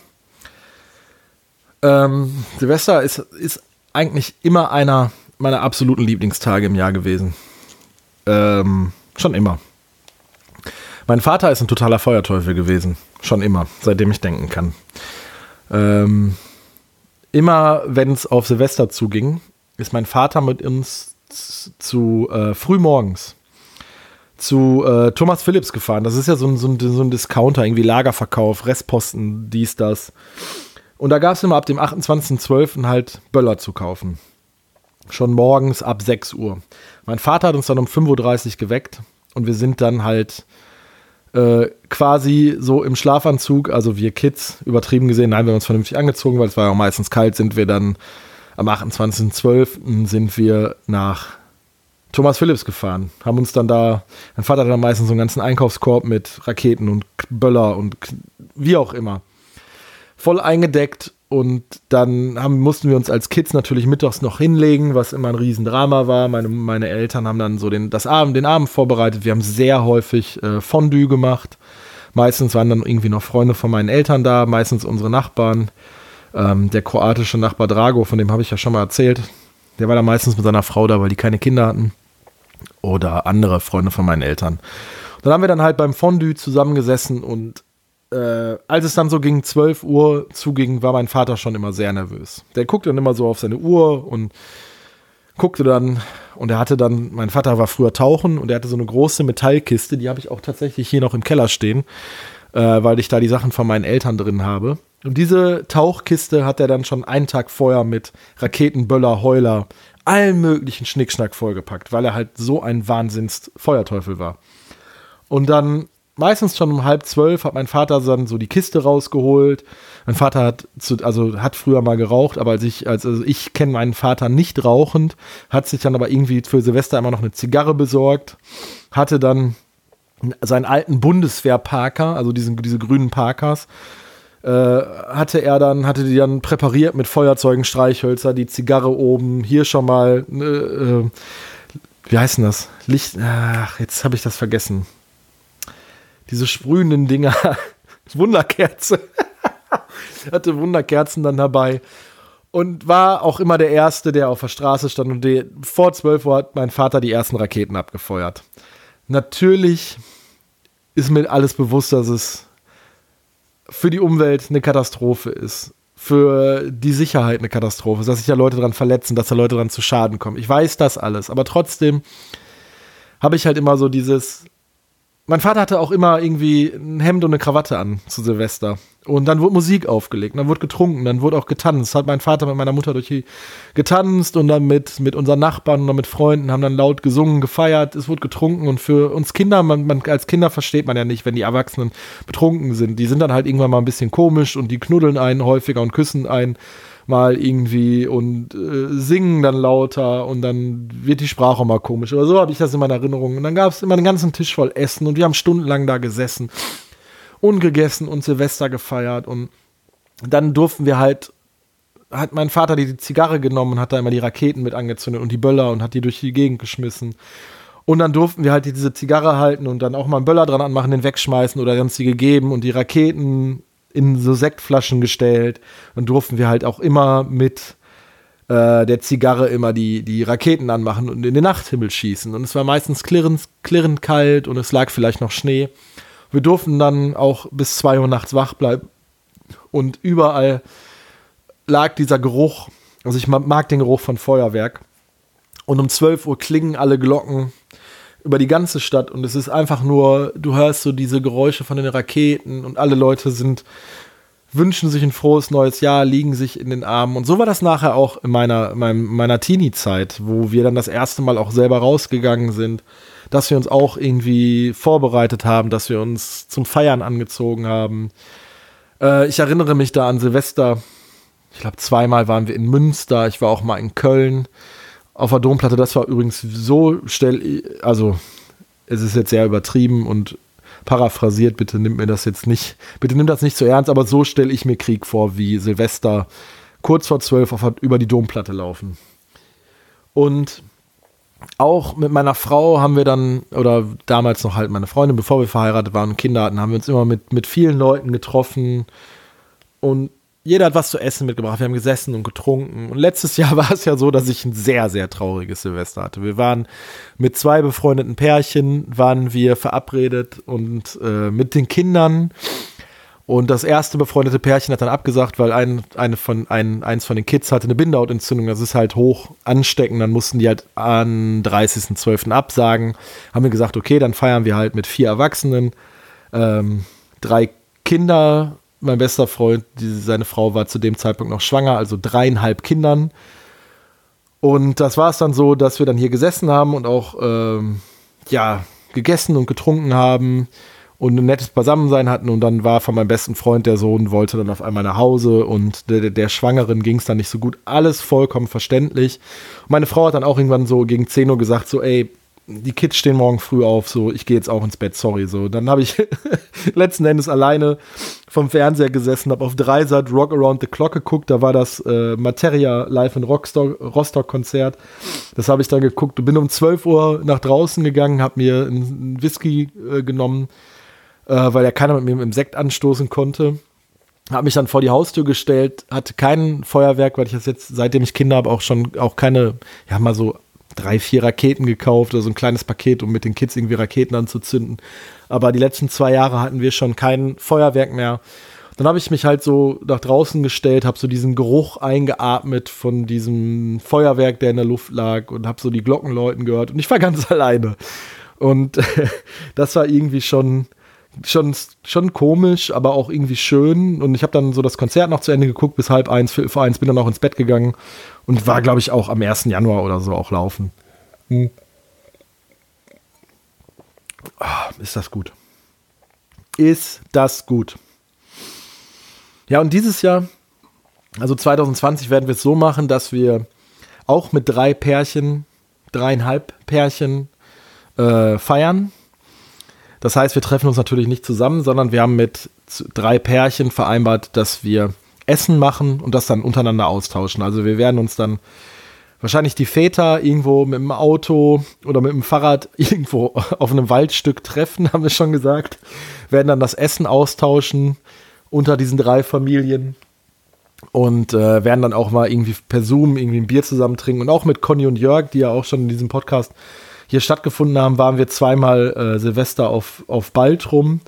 Ähm, Silvester ist, ist eigentlich immer einer meiner absoluten Lieblingstage im Jahr gewesen. Ähm, schon immer. Mein Vater ist ein totaler Feuerteufel gewesen. Schon immer, seitdem ich denken kann. Ähm, immer, wenn es auf Silvester zuging, ist mein Vater mit uns zu äh, frühmorgens zu äh, Thomas Phillips gefahren. Das ist ja so ein, so, ein, so ein Discounter, irgendwie Lagerverkauf, Restposten, dies, das. Und da gab es immer ab dem 28.12. halt Böller zu kaufen. Schon morgens ab 6 Uhr. Mein Vater hat uns dann um 5.30 Uhr geweckt und wir sind dann halt äh, quasi so im Schlafanzug, also wir Kids, übertrieben gesehen, nein, wir haben uns vernünftig angezogen, weil es war ja auch meistens kalt, sind wir dann am 28.12. sind wir nach Thomas Phillips gefahren, haben uns dann da, mein Vater hat dann meistens so einen ganzen Einkaufskorb mit Raketen und Böller und wie auch immer. Voll eingedeckt und dann haben, mussten wir uns als Kids natürlich mittags noch hinlegen, was immer ein Riesendrama war. Meine, meine Eltern haben dann so den, das Abend, den Abend vorbereitet. Wir haben sehr häufig äh, Fondue gemacht. Meistens waren dann irgendwie noch Freunde von meinen Eltern da, meistens unsere Nachbarn. Ähm, der kroatische Nachbar Drago, von dem habe ich ja schon mal erzählt, der war da meistens mit seiner Frau da, weil die keine Kinder hatten. Oder andere Freunde von meinen Eltern. Dann haben wir dann halt beim Fondue zusammengesessen und äh, als es dann so gegen 12 Uhr zuging, war mein Vater schon immer sehr nervös. Der guckte dann immer so auf seine Uhr und guckte dann, und er hatte dann, mein Vater war früher tauchen und er hatte so eine große Metallkiste, die habe ich auch tatsächlich hier noch im Keller stehen, äh, weil ich da die Sachen von meinen Eltern drin habe. Und diese Tauchkiste hat er dann schon einen Tag vorher mit Raketen, Böller, Heuler, allen möglichen Schnickschnack vollgepackt, weil er halt so ein Wahnsinns-Feuerteufel war. Und dann meistens schon um halb zwölf hat mein Vater dann so die Kiste rausgeholt. Mein Vater hat zu, also hat früher mal geraucht, aber als ich, also ich kenne meinen Vater nicht rauchend, hat sich dann aber irgendwie für Silvester immer noch eine Zigarre besorgt, hatte dann seinen alten Bundeswehr-Parker, also diesen, diese grünen Parkers, äh, hatte er dann, hatte die dann präpariert mit Feuerzeugen, Streichhölzer, die Zigarre oben, hier schon mal, äh, äh wie heißt denn das? Licht, ach, jetzt habe ich das vergessen diese sprühenden Dinger. Wunderkerze. Hatte Wunderkerzen dann dabei. Und war auch immer der Erste, der auf der Straße stand. Und die, vor 12 Uhr hat mein Vater die ersten Raketen abgefeuert. Natürlich ist mir alles bewusst, dass es für die Umwelt eine Katastrophe ist. Für die Sicherheit eine Katastrophe ist, dass sich ja Leute daran verletzen, dass da Leute daran zu Schaden kommen. Ich weiß das alles. Aber trotzdem habe ich halt immer so dieses, mein Vater hatte auch immer irgendwie ein Hemd und eine Krawatte an zu Silvester. Und dann wurde Musik aufgelegt, dann wurde getrunken, dann wurde auch getanzt. Hat mein Vater mit meiner Mutter durch die getanzt und dann mit, mit unseren Nachbarn und mit Freunden haben dann laut gesungen, gefeiert. Es wurde getrunken und für uns Kinder, man, man, als Kinder versteht man ja nicht, wenn die Erwachsenen betrunken sind. Die sind dann halt irgendwann mal ein bisschen komisch und die knuddeln einen häufiger und küssen einen mal irgendwie und äh, singen dann lauter und dann wird die Sprache mal komisch. Oder so habe ich das in meiner Erinnerung. Und dann gab es immer einen ganzen Tisch voll Essen und wir haben stundenlang da gesessen und gegessen und Silvester gefeiert und dann durften wir halt hat mein Vater die Zigarre genommen und hat da immer die Raketen mit angezündet und die Böller und hat die durch die Gegend geschmissen. Und dann durften wir halt diese Zigarre halten und dann auch mal einen Böller dran anmachen, den wegschmeißen oder dann sie gegeben und die Raketen in so Sektflaschen gestellt. Dann durften wir halt auch immer mit äh, der Zigarre immer die, die Raketen anmachen und in den Nachthimmel schießen. Und es war meistens klirrend, klirrend kalt und es lag vielleicht noch Schnee. Wir durften dann auch bis 2 Uhr nachts wach bleiben. Und überall lag dieser Geruch. Also ich mag den Geruch von Feuerwerk. Und um 12 Uhr klingen alle Glocken über die ganze Stadt und es ist einfach nur, du hörst so diese Geräusche von den Raketen und alle Leute sind, wünschen sich ein frohes neues Jahr, liegen sich in den Armen. Und so war das nachher auch in meiner, meinem, meiner Teenie-Zeit, wo wir dann das erste Mal auch selber rausgegangen sind, dass wir uns auch irgendwie vorbereitet haben, dass wir uns zum Feiern angezogen haben. Äh, ich erinnere mich da an Silvester. Ich glaube, zweimal waren wir in Münster, ich war auch mal in Köln auf der Domplatte. Das war übrigens so stell, also es ist jetzt sehr übertrieben und paraphrasiert, bitte nimmt mir das jetzt nicht, bitte nimmt das nicht zu ernst, aber so stelle ich mir Krieg vor, wie Silvester kurz vor zwölf über die Domplatte laufen. Und auch mit meiner Frau haben wir dann, oder damals noch halt meine Freundin, bevor wir verheiratet waren und Kinder hatten, haben wir uns immer mit, mit vielen Leuten getroffen und jeder hat was zu essen mitgebracht. Wir haben gesessen und getrunken. Und letztes Jahr war es ja so, dass ich ein sehr, sehr trauriges Silvester hatte. Wir waren mit zwei befreundeten Pärchen, waren wir verabredet und äh, mit den Kindern. Und das erste befreundete Pärchen hat dann abgesagt, weil ein, eine von, ein, eins von den Kids hatte eine Bindehautentzündung. Das ist halt hoch ansteckend. Dann mussten die halt an 30.12. absagen. Haben wir gesagt, okay, dann feiern wir halt mit vier Erwachsenen, ähm, drei Kinder mein bester Freund, die, seine Frau war zu dem Zeitpunkt noch schwanger, also dreieinhalb Kindern. Und das war es dann so, dass wir dann hier gesessen haben und auch, ähm, ja, gegessen und getrunken haben und ein nettes Beisammensein hatten und dann war von meinem besten Freund der Sohn, wollte dann auf einmal nach Hause und der, der Schwangeren ging es dann nicht so gut. Alles vollkommen verständlich. meine Frau hat dann auch irgendwann so gegen 10 Uhr gesagt, so ey, die Kids stehen morgen früh auf, so ich gehe jetzt auch ins Bett, sorry. So, dann habe ich letzten Endes alleine vom Fernseher gesessen, habe auf Dreisat Rock Around the Clock geguckt, da war das äh, Materia Live in Rostock, Rostock Konzert. Das habe ich dann geguckt. Bin um 12 Uhr nach draußen gegangen, habe mir einen Whisky äh, genommen, äh, weil ja keiner mit mir im Sekt anstoßen konnte. Habe mich dann vor die Haustür gestellt, hatte kein Feuerwerk, weil ich das jetzt, seitdem ich Kinder habe, auch schon auch keine, ja mal so drei, vier Raketen gekauft, also ein kleines Paket, um mit den Kids irgendwie Raketen anzuzünden. Aber die letzten zwei Jahre hatten wir schon kein Feuerwerk mehr. Dann habe ich mich halt so nach draußen gestellt, habe so diesen Geruch eingeatmet von diesem Feuerwerk, der in der Luft lag und habe so die Glocken läuten gehört und ich war ganz alleine. Und das war irgendwie schon, schon, schon komisch, aber auch irgendwie schön. Und ich habe dann so das Konzert noch zu Ende geguckt, bis halb eins, vor eins bin dann auch ins Bett gegangen und war, glaube ich, auch am 1. Januar oder so auch laufen. Hm. Oh, ist das gut. Ist das gut. Ja, und dieses Jahr, also 2020, werden wir es so machen, dass wir auch mit drei Pärchen, dreieinhalb Pärchen äh, feiern. Das heißt, wir treffen uns natürlich nicht zusammen, sondern wir haben mit drei Pärchen vereinbart, dass wir Essen machen und das dann untereinander austauschen. Also wir werden uns dann wahrscheinlich die Väter irgendwo mit dem Auto oder mit dem Fahrrad irgendwo auf einem Waldstück treffen, haben wir schon gesagt. Werden dann das Essen austauschen unter diesen drei Familien und äh, werden dann auch mal irgendwie per Zoom irgendwie ein Bier zusammen trinken. Und auch mit Conny und Jörg, die ja auch schon in diesem Podcast hier stattgefunden haben, waren wir zweimal äh, Silvester auf, auf Baltrum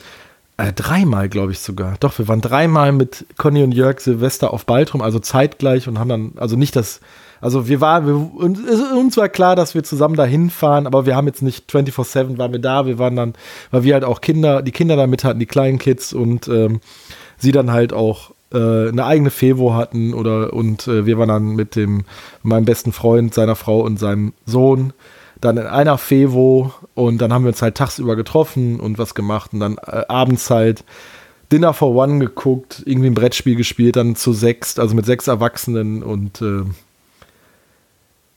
äh, dreimal, glaube ich sogar. Doch, wir waren dreimal mit Conny und Jörg Silvester auf Baltrum, also zeitgleich und haben dann, also nicht das, also wir waren, wir, uns, uns war klar, dass wir zusammen dahin fahren, aber wir haben jetzt nicht 24-7 waren wir da, wir waren dann, weil wir halt auch Kinder, die Kinder da mit hatten, die kleinen Kids und ähm, sie dann halt auch äh, eine eigene Fevo hatten oder und äh, wir waren dann mit dem, meinem besten Freund, seiner Frau und seinem Sohn dann in einer Fevo und dann haben wir uns halt tagsüber getroffen und was gemacht und dann äh, abends halt Dinner for One geguckt, irgendwie ein Brettspiel gespielt, dann zu sechs, also mit sechs Erwachsenen und äh,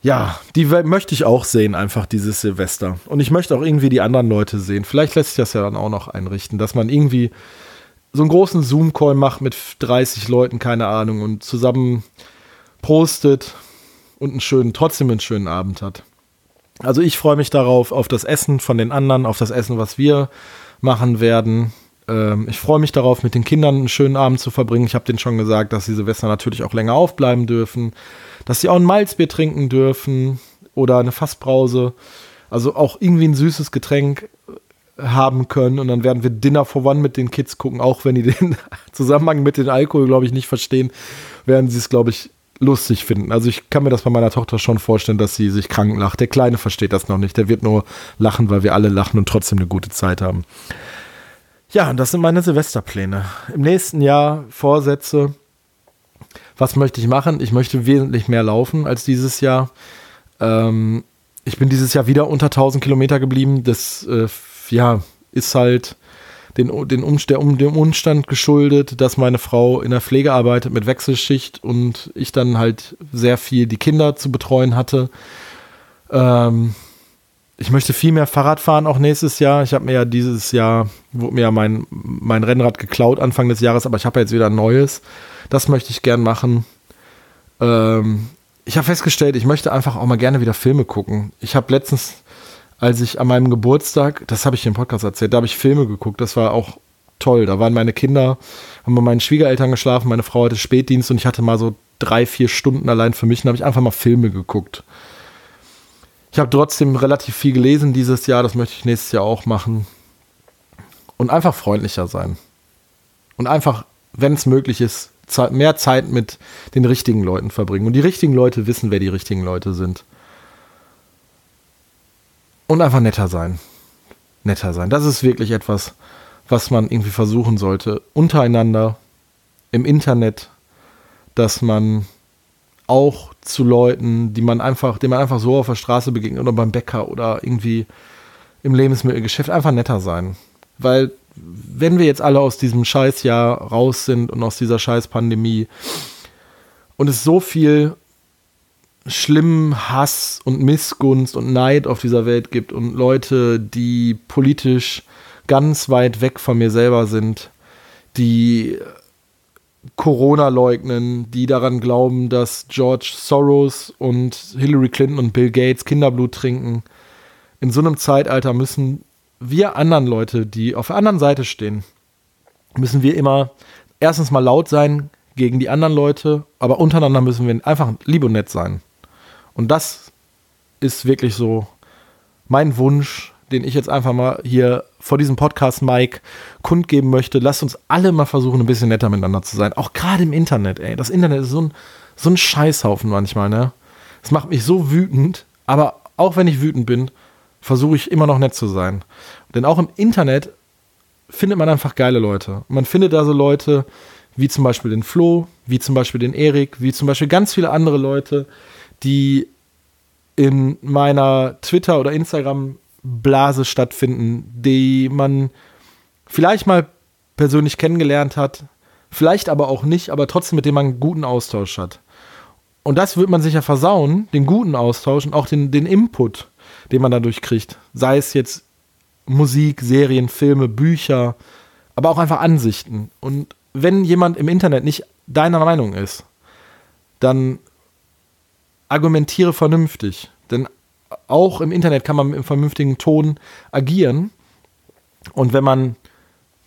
ja, die möchte ich auch sehen, einfach dieses Silvester. Und ich möchte auch irgendwie die anderen Leute sehen. Vielleicht lässt sich das ja dann auch noch einrichten, dass man irgendwie so einen großen Zoom-Call macht mit 30 Leuten, keine Ahnung, und zusammen postet und einen schönen, trotzdem einen schönen Abend hat. Also ich freue mich darauf, auf das Essen von den anderen, auf das Essen, was wir machen werden. Ähm, ich freue mich darauf, mit den Kindern einen schönen Abend zu verbringen. Ich habe denen schon gesagt, dass sie Silvester natürlich auch länger aufbleiben dürfen, dass sie auch ein Malzbier trinken dürfen oder eine Fassbrause. Also auch irgendwie ein süßes Getränk haben können und dann werden wir Dinner for One mit den Kids gucken, auch wenn die den Zusammenhang mit dem Alkohol, glaube ich, nicht verstehen, werden sie es, glaube ich, lustig finden. Also ich kann mir das bei meiner Tochter schon vorstellen, dass sie sich krank lacht. Der Kleine versteht das noch nicht. Der wird nur lachen, weil wir alle lachen und trotzdem eine gute Zeit haben. Ja, und das sind meine Silvesterpläne. Im nächsten Jahr Vorsätze. Was möchte ich machen? Ich möchte wesentlich mehr laufen als dieses Jahr. Ähm, ich bin dieses Jahr wieder unter 1000 Kilometer geblieben. Das äh, ja, ist halt den, den, um, der, um, dem Umstand geschuldet, dass meine Frau in der Pflege arbeitet mit Wechselschicht und ich dann halt sehr viel die Kinder zu betreuen hatte. Ähm, ich möchte viel mehr Fahrrad fahren auch nächstes Jahr. Ich habe mir ja dieses Jahr, wurde mir ja mein, mein Rennrad geklaut Anfang des Jahres, aber ich habe ja jetzt wieder ein neues. Das möchte ich gern machen. Ähm, ich habe festgestellt, ich möchte einfach auch mal gerne wieder Filme gucken. Ich habe letztens als ich an meinem Geburtstag, das habe ich im Podcast erzählt, da habe ich Filme geguckt. Das war auch toll. Da waren meine Kinder, haben bei meinen Schwiegereltern geschlafen, meine Frau hatte Spätdienst und ich hatte mal so drei, vier Stunden allein für mich und habe ich einfach mal Filme geguckt. Ich habe trotzdem relativ viel gelesen dieses Jahr, das möchte ich nächstes Jahr auch machen. Und einfach freundlicher sein. Und einfach, wenn es möglich ist, mehr Zeit mit den richtigen Leuten verbringen. Und die richtigen Leute wissen, wer die richtigen Leute sind. Und einfach netter sein. Netter sein. Das ist wirklich etwas, was man irgendwie versuchen sollte. Untereinander, im Internet, dass man auch zu Leuten, die man einfach, denen man einfach so auf der Straße begegnet oder beim Bäcker oder irgendwie im Lebensmittelgeschäft einfach netter sein. Weil wenn wir jetzt alle aus diesem Scheißjahr raus sind und aus dieser Scheißpandemie und es so viel schlimmen Hass und Missgunst und Neid auf dieser Welt gibt und Leute, die politisch ganz weit weg von mir selber sind, die Corona leugnen, die daran glauben, dass George Soros und Hillary Clinton und Bill Gates Kinderblut trinken. In so einem Zeitalter müssen wir anderen Leute, die auf der anderen Seite stehen, müssen wir immer erstens mal laut sein gegen die anderen Leute, aber untereinander müssen wir einfach lieb und nett sein. Und das ist wirklich so mein Wunsch, den ich jetzt einfach mal hier vor diesem Podcast Mike kundgeben möchte. Lasst uns alle mal versuchen, ein bisschen netter miteinander zu sein. Auch gerade im Internet, ey. Das Internet ist so ein, so ein Scheißhaufen manchmal, ne? Es macht mich so wütend, aber auch wenn ich wütend bin, versuche ich immer noch nett zu sein. Denn auch im Internet findet man einfach geile Leute. Man findet da so Leute wie zum Beispiel den Flo, wie zum Beispiel den Erik, wie zum Beispiel ganz viele andere Leute, die in meiner Twitter- oder Instagram-Blase stattfinden, die man vielleicht mal persönlich kennengelernt hat, vielleicht aber auch nicht, aber trotzdem mit dem man einen guten Austausch hat. Und das wird man sicher versauen, den guten Austausch und auch den, den Input, den man dadurch kriegt. Sei es jetzt Musik, Serien, Filme, Bücher, aber auch einfach Ansichten. Und wenn jemand im Internet nicht deiner Meinung ist, dann argumentiere vernünftig. Denn auch im Internet kann man einem vernünftigen Ton agieren. Und wenn man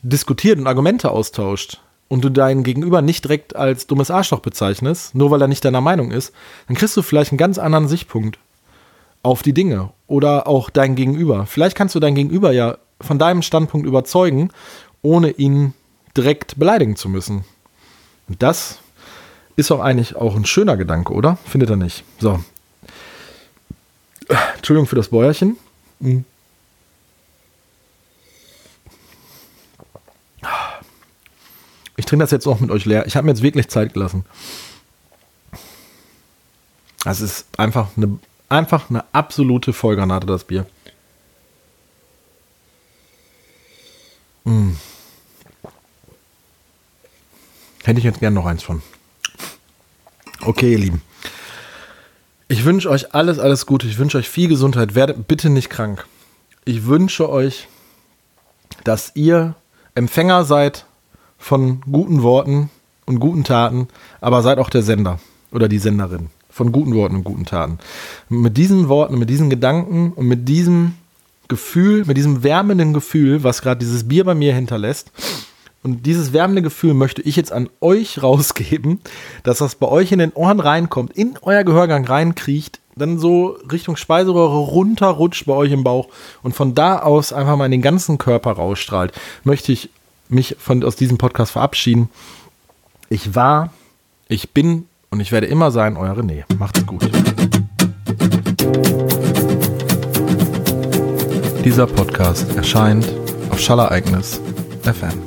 diskutiert und Argumente austauscht und du deinen Gegenüber nicht direkt als dummes Arschloch bezeichnest, nur weil er nicht deiner Meinung ist, dann kriegst du vielleicht einen ganz anderen Sichtpunkt auf die Dinge oder auch dein Gegenüber. Vielleicht kannst du dein Gegenüber ja von deinem Standpunkt überzeugen, ohne ihn direkt beleidigen zu müssen. Und das ist doch eigentlich auch ein schöner Gedanke, oder? Findet er nicht? So. Entschuldigung für das Bäuerchen. Hm. Ich trinke das jetzt auch mit euch leer. Ich habe mir jetzt wirklich Zeit gelassen. Das ist einfach eine, einfach eine absolute Vollgranate, das Bier. Mmh. Hätte ich jetzt gern noch eins von. Okay, ihr Lieben. Ich wünsche euch alles, alles Gute. Ich wünsche euch viel Gesundheit. Werdet bitte nicht krank. Ich wünsche euch, dass ihr Empfänger seid von guten Worten und guten Taten, aber seid auch der Sender oder die Senderin von guten Worten und guten Taten. Mit diesen Worten, mit diesen Gedanken und mit diesem Gefühl, mit diesem wärmenden Gefühl, was gerade dieses Bier bei mir hinterlässt, und dieses wärmende Gefühl möchte ich jetzt an euch rausgeben, dass das bei euch in den Ohren reinkommt, in euer Gehörgang reinkriecht, dann so Richtung Speiseröhre runterrutscht bei euch im Bauch und von da aus einfach mal in den ganzen Körper rausstrahlt. Möchte ich mich von, aus diesem Podcast verabschieden. Ich war, ich bin und ich werde immer sein, euer René. Macht's gut. Dieser Podcast erscheint auf Schallereignis FM.